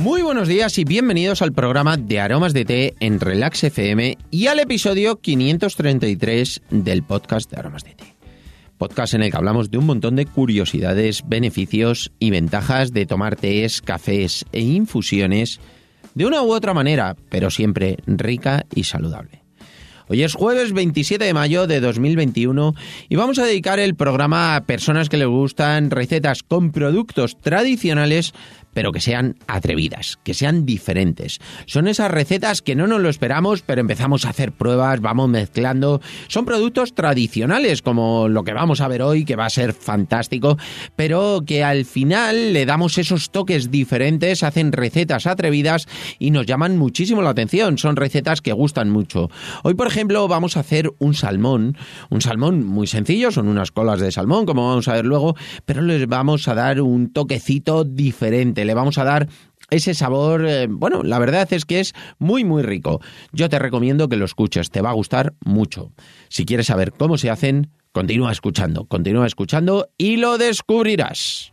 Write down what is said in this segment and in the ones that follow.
Muy buenos días y bienvenidos al programa de Aromas de Té en Relax FM y al episodio 533 del podcast de Aromas de Té. Podcast en el que hablamos de un montón de curiosidades, beneficios y ventajas de tomar tés, cafés e infusiones de una u otra manera, pero siempre rica y saludable. Hoy es jueves 27 de mayo de 2021 y vamos a dedicar el programa a personas que les gustan recetas con productos tradicionales pero que sean atrevidas, que sean diferentes. Son esas recetas que no nos lo esperamos, pero empezamos a hacer pruebas, vamos mezclando. Son productos tradicionales, como lo que vamos a ver hoy, que va a ser fantástico, pero que al final le damos esos toques diferentes, hacen recetas atrevidas y nos llaman muchísimo la atención. Son recetas que gustan mucho. Hoy, por ejemplo, vamos a hacer un salmón, un salmón muy sencillo, son unas colas de salmón, como vamos a ver luego, pero les vamos a dar un toquecito diferente le vamos a dar ese sabor, eh, bueno, la verdad es que es muy muy rico. Yo te recomiendo que lo escuches, te va a gustar mucho. Si quieres saber cómo se hacen, continúa escuchando, continúa escuchando y lo descubrirás.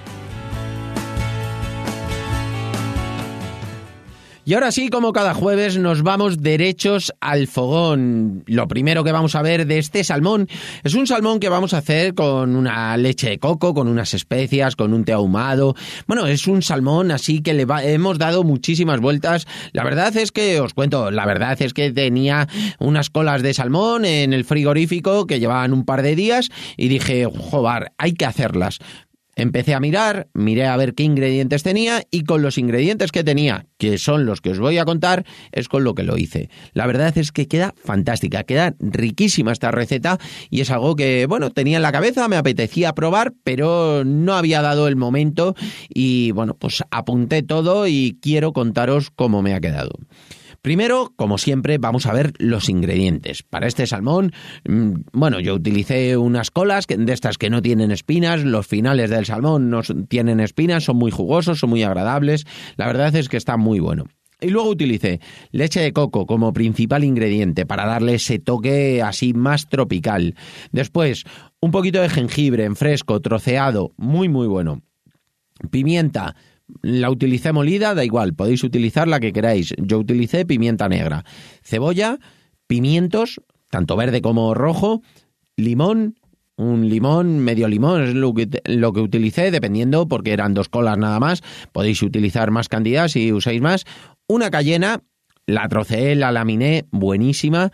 Y ahora sí, como cada jueves, nos vamos derechos al fogón. Lo primero que vamos a ver de este salmón es un salmón que vamos a hacer con una leche de coco, con unas especias, con un té ahumado. Bueno, es un salmón así que le hemos dado muchísimas vueltas. La verdad es que, os cuento, la verdad es que tenía unas colas de salmón en el frigorífico que llevaban un par de días y dije, joder, hay que hacerlas. Empecé a mirar, miré a ver qué ingredientes tenía y con los ingredientes que tenía, que son los que os voy a contar, es con lo que lo hice. La verdad es que queda fantástica, queda riquísima esta receta y es algo que, bueno, tenía en la cabeza, me apetecía probar, pero no había dado el momento y, bueno, pues apunté todo y quiero contaros cómo me ha quedado. Primero, como siempre, vamos a ver los ingredientes. Para este salmón, mm, bueno, yo utilicé unas colas de estas que no tienen espinas, los finales del salmón no tienen espinas, son muy jugosos, son muy agradables, la verdad es que está muy bueno. Y luego utilicé leche de coco como principal ingrediente para darle ese toque así más tropical. Después, un poquito de jengibre en fresco, troceado, muy muy bueno. Pimienta, la utilicé molida, da igual, podéis utilizar la que queráis. Yo utilicé pimienta negra, cebolla, pimientos, tanto verde como rojo, limón, un limón, medio limón, es lo que, lo que utilicé, dependiendo, porque eran dos colas nada más. Podéis utilizar más cantidad si usáis más. Una cayena, la troceé, la laminé, buenísima.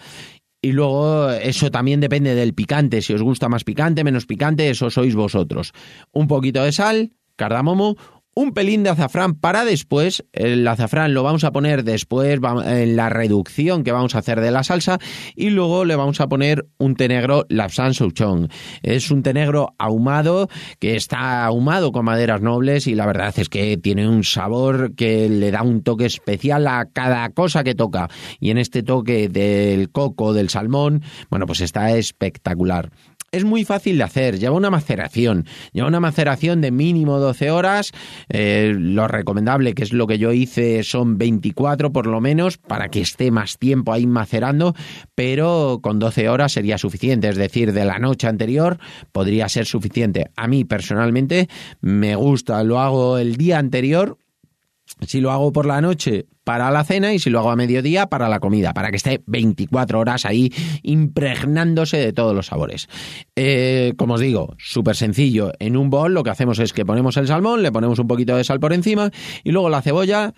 Y luego eso también depende del picante, si os gusta más picante, menos picante, eso sois vosotros. Un poquito de sal, cardamomo, un pelín de azafrán para después. El azafrán lo vamos a poner después en la reducción que vamos a hacer de la salsa y luego le vamos a poner un té negro Lapsan Souchong. Es un té negro ahumado que está ahumado con maderas nobles y la verdad es que tiene un sabor que le da un toque especial a cada cosa que toca. Y en este toque del coco, del salmón, bueno, pues está espectacular es muy fácil de hacer, lleva una maceración, lleva una maceración de mínimo 12 horas, eh, lo recomendable, que es lo que yo hice, son 24 por lo menos, para que esté más tiempo ahí macerando, pero con 12 horas sería suficiente, es decir, de la noche anterior podría ser suficiente. A mí personalmente me gusta, lo hago el día anterior, si lo hago por la noche para la cena y si lo hago a mediodía para la comida, para que esté 24 horas ahí impregnándose de todos los sabores. Eh, como os digo, súper sencillo. En un bol lo que hacemos es que ponemos el salmón, le ponemos un poquito de sal por encima y luego la cebolla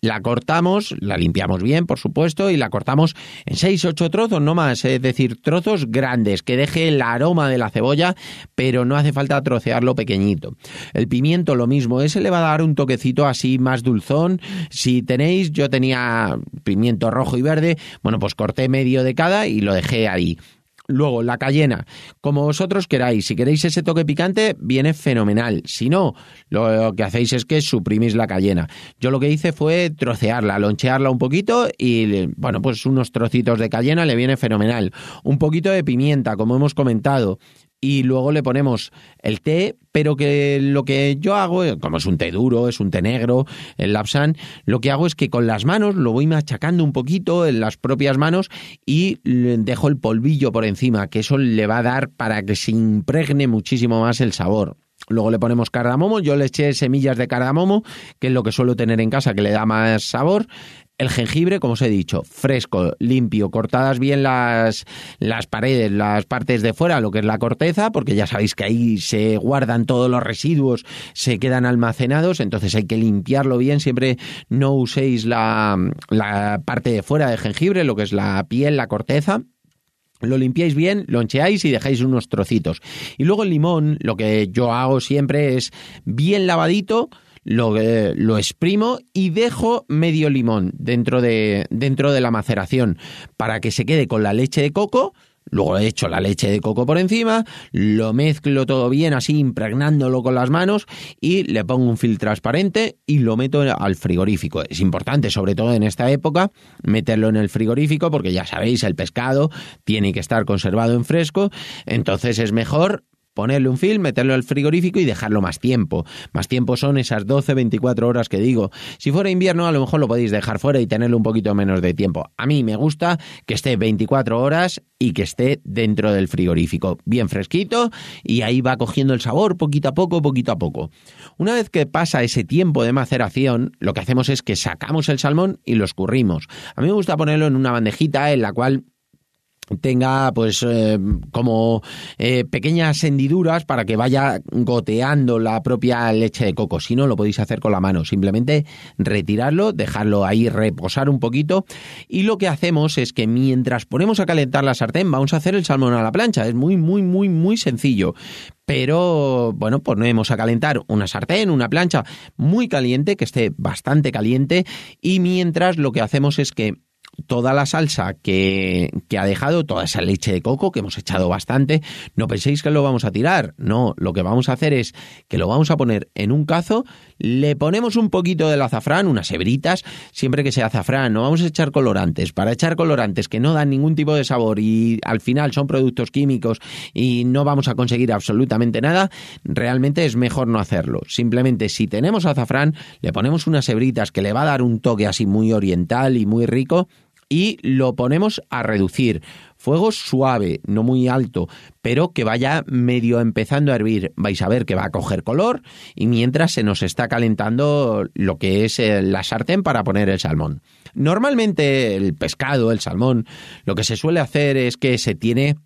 la cortamos, la limpiamos bien, por supuesto, y la cortamos en 6, 8 trozos, no más, es decir, trozos grandes, que deje el aroma de la cebolla, pero no hace falta trocearlo pequeñito. El pimiento lo mismo, ese le va a dar un toquecito así más dulzón. Si tenéis, yo tenía pimiento rojo y verde, bueno, pues corté medio de cada y lo dejé ahí. Luego, la cayena, como vosotros queráis. Si queréis ese toque picante, viene fenomenal. Si no, lo que hacéis es que suprimís la cayena. Yo lo que hice fue trocearla, lonchearla un poquito y, bueno, pues unos trocitos de cayena le viene fenomenal. Un poquito de pimienta, como hemos comentado y luego le ponemos el té, pero que lo que yo hago, como es un té duro, es un té negro, el lapsan, lo que hago es que con las manos lo voy machacando un poquito en las propias manos y dejo el polvillo por encima, que eso le va a dar para que se impregne muchísimo más el sabor. Luego le ponemos cardamomo, yo le eché semillas de cardamomo, que es lo que suelo tener en casa, que le da más sabor. El jengibre, como os he dicho, fresco, limpio, cortadas bien las, las paredes, las partes de fuera, lo que es la corteza, porque ya sabéis que ahí se guardan todos los residuos, se quedan almacenados, entonces hay que limpiarlo bien, siempre no uséis la, la parte de fuera del jengibre, lo que es la piel, la corteza, lo limpiáis bien, lo encheáis y dejáis unos trocitos. Y luego el limón, lo que yo hago siempre es bien lavadito, lo, eh, lo exprimo y dejo medio limón dentro de, dentro de la maceración para que se quede con la leche de coco. Luego he hecho la leche de coco por encima, lo mezclo todo bien así, impregnándolo con las manos y le pongo un film transparente y lo meto al frigorífico. Es importante, sobre todo en esta época, meterlo en el frigorífico porque ya sabéis, el pescado tiene que estar conservado en fresco, entonces es mejor ponerle un film, meterlo al frigorífico y dejarlo más tiempo. Más tiempo son esas 12, 24 horas que digo. Si fuera invierno, a lo mejor lo podéis dejar fuera y tenerlo un poquito menos de tiempo. A mí me gusta que esté 24 horas y que esté dentro del frigorífico, bien fresquito y ahí va cogiendo el sabor poquito a poco, poquito a poco. Una vez que pasa ese tiempo de maceración, lo que hacemos es que sacamos el salmón y lo escurrimos. A mí me gusta ponerlo en una bandejita en la cual tenga pues eh, como eh, pequeñas hendiduras para que vaya goteando la propia leche de coco. Si no, lo podéis hacer con la mano. Simplemente retirarlo, dejarlo ahí reposar un poquito. Y lo que hacemos es que mientras ponemos a calentar la sartén, vamos a hacer el salmón a la plancha. Es muy, muy, muy, muy sencillo. Pero bueno, ponemos a calentar una sartén, una plancha muy caliente, que esté bastante caliente. Y mientras lo que hacemos es que toda la salsa que, que, ha dejado, toda esa leche de coco que hemos echado bastante, no penséis que lo vamos a tirar, no, lo que vamos a hacer es que lo vamos a poner en un cazo, le ponemos un poquito del azafrán, unas hebritas, siempre que sea azafrán, no vamos a echar colorantes, para echar colorantes que no dan ningún tipo de sabor y al final son productos químicos y no vamos a conseguir absolutamente nada, realmente es mejor no hacerlo, simplemente si tenemos azafrán, le ponemos unas hebritas que le va a dar un toque así muy oriental y muy rico, y lo ponemos a reducir. Fuego suave, no muy alto, pero que vaya medio empezando a hervir. Vais a ver que va a coger color y mientras se nos está calentando lo que es eh, la sartén para poner el salmón. Normalmente el pescado, el salmón, lo que se suele hacer es que se tiene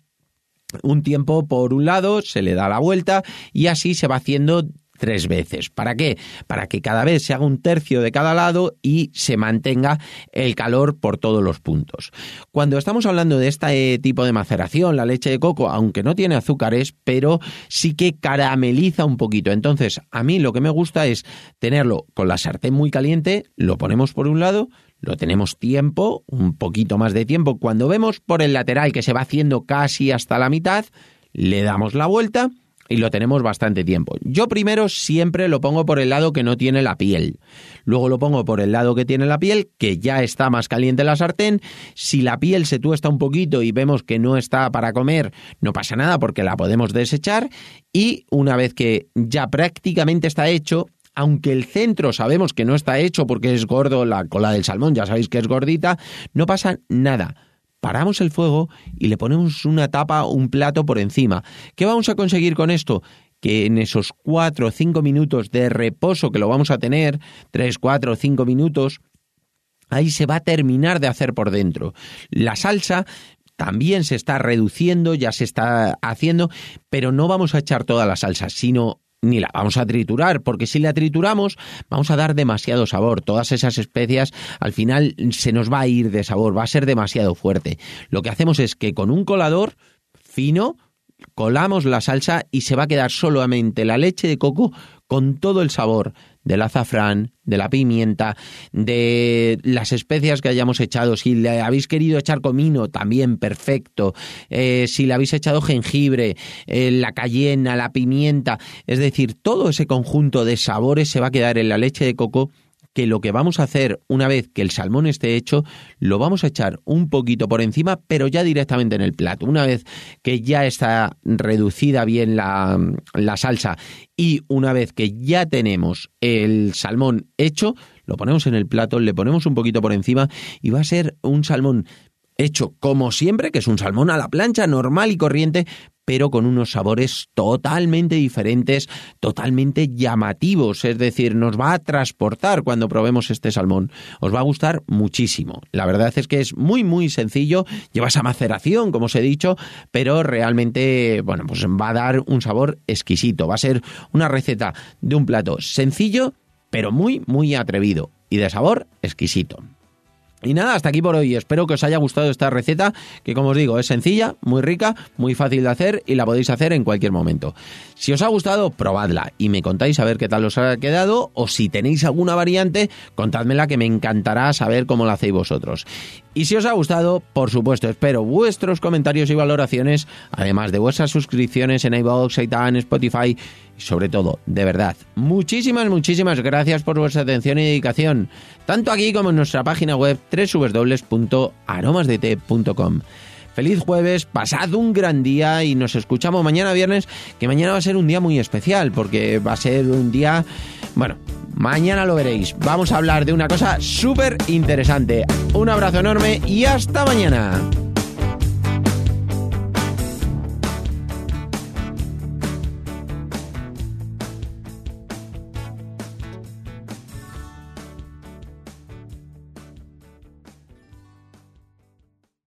un tiempo por un lado, se le da la vuelta y así se va haciendo tres veces. ¿Para qué? Para que cada vez se haga un tercio de cada lado y se mantenga el calor por todos los puntos. Cuando estamos hablando de este tipo de maceración, la leche de coco, aunque no tiene azúcares, pero sí que carameliza un poquito. Entonces, a mí lo que me gusta es tenerlo con la sartén muy caliente, lo ponemos por un lado, lo tenemos tiempo, un poquito más de tiempo. Cuando vemos por el lateral que se va haciendo casi hasta la mitad, le damos la vuelta y lo tenemos bastante tiempo. Yo primero siempre lo pongo por el lado que no tiene la piel. Luego lo pongo por el lado que tiene la piel, que ya está más caliente la sartén. Si la piel se tuesta un poquito y vemos que no está para comer, no pasa nada porque la podemos desechar. Y una vez que ya prácticamente está hecho, aunque el centro sabemos que no está hecho porque es gordo, la cola del salmón ya sabéis que es gordita, no pasa nada paramos el fuego y le ponemos una tapa, un plato por encima. ¿Qué vamos a conseguir con esto? que en esos cuatro o cinco minutos de reposo que lo vamos a tener, tres, cuatro o cinco minutos, ahí se va a terminar de hacer por dentro. La salsa también se está reduciendo, ya se está haciendo, pero no vamos a echar toda la salsa, sino ni la vamos a triturar, porque si la trituramos vamos a dar demasiado sabor. Todas esas especias al final se nos va a ir de sabor, va a ser demasiado fuerte. Lo que hacemos es que con un colador fino colamos la salsa y se va a quedar solamente la leche de coco con todo el sabor del azafrán, de la pimienta, de las especias que hayamos echado. Si le habéis querido echar comino, también perfecto. Eh, si le habéis echado jengibre, eh, la cayena, la pimienta, es decir, todo ese conjunto de sabores se va a quedar en la leche de coco que lo que vamos a hacer una vez que el salmón esté hecho, lo vamos a echar un poquito por encima, pero ya directamente en el plato. Una vez que ya está reducida bien la, la salsa y una vez que ya tenemos el salmón hecho, lo ponemos en el plato, le ponemos un poquito por encima y va a ser un salmón hecho como siempre, que es un salmón a la plancha normal y corriente, pero con unos sabores totalmente diferentes, totalmente llamativos, es decir, nos va a transportar cuando probemos este salmón. Os va a gustar muchísimo. La verdad es que es muy muy sencillo, lleva esa maceración, como os he dicho, pero realmente, bueno, pues va a dar un sabor exquisito. Va a ser una receta de un plato sencillo, pero muy muy atrevido y de sabor exquisito. Y nada, hasta aquí por hoy. Espero que os haya gustado esta receta, que como os digo, es sencilla, muy rica, muy fácil de hacer y la podéis hacer en cualquier momento. Si os ha gustado, probadla y me contáis a ver qué tal os ha quedado o si tenéis alguna variante, contádmela que me encantará saber cómo la hacéis vosotros. Y si os ha gustado, por supuesto, espero vuestros comentarios y valoraciones, además de vuestras suscripciones en iVoox, iTunes, Spotify y sobre todo, de verdad, muchísimas, muchísimas gracias por vuestra atención y dedicación, tanto aquí como en nuestra página web www.aromasdt.com. Feliz jueves, pasad un gran día y nos escuchamos mañana viernes, que mañana va a ser un día muy especial, porque va a ser un día, bueno, mañana lo veréis. Vamos a hablar de una cosa súper interesante. Un abrazo enorme y hasta mañana.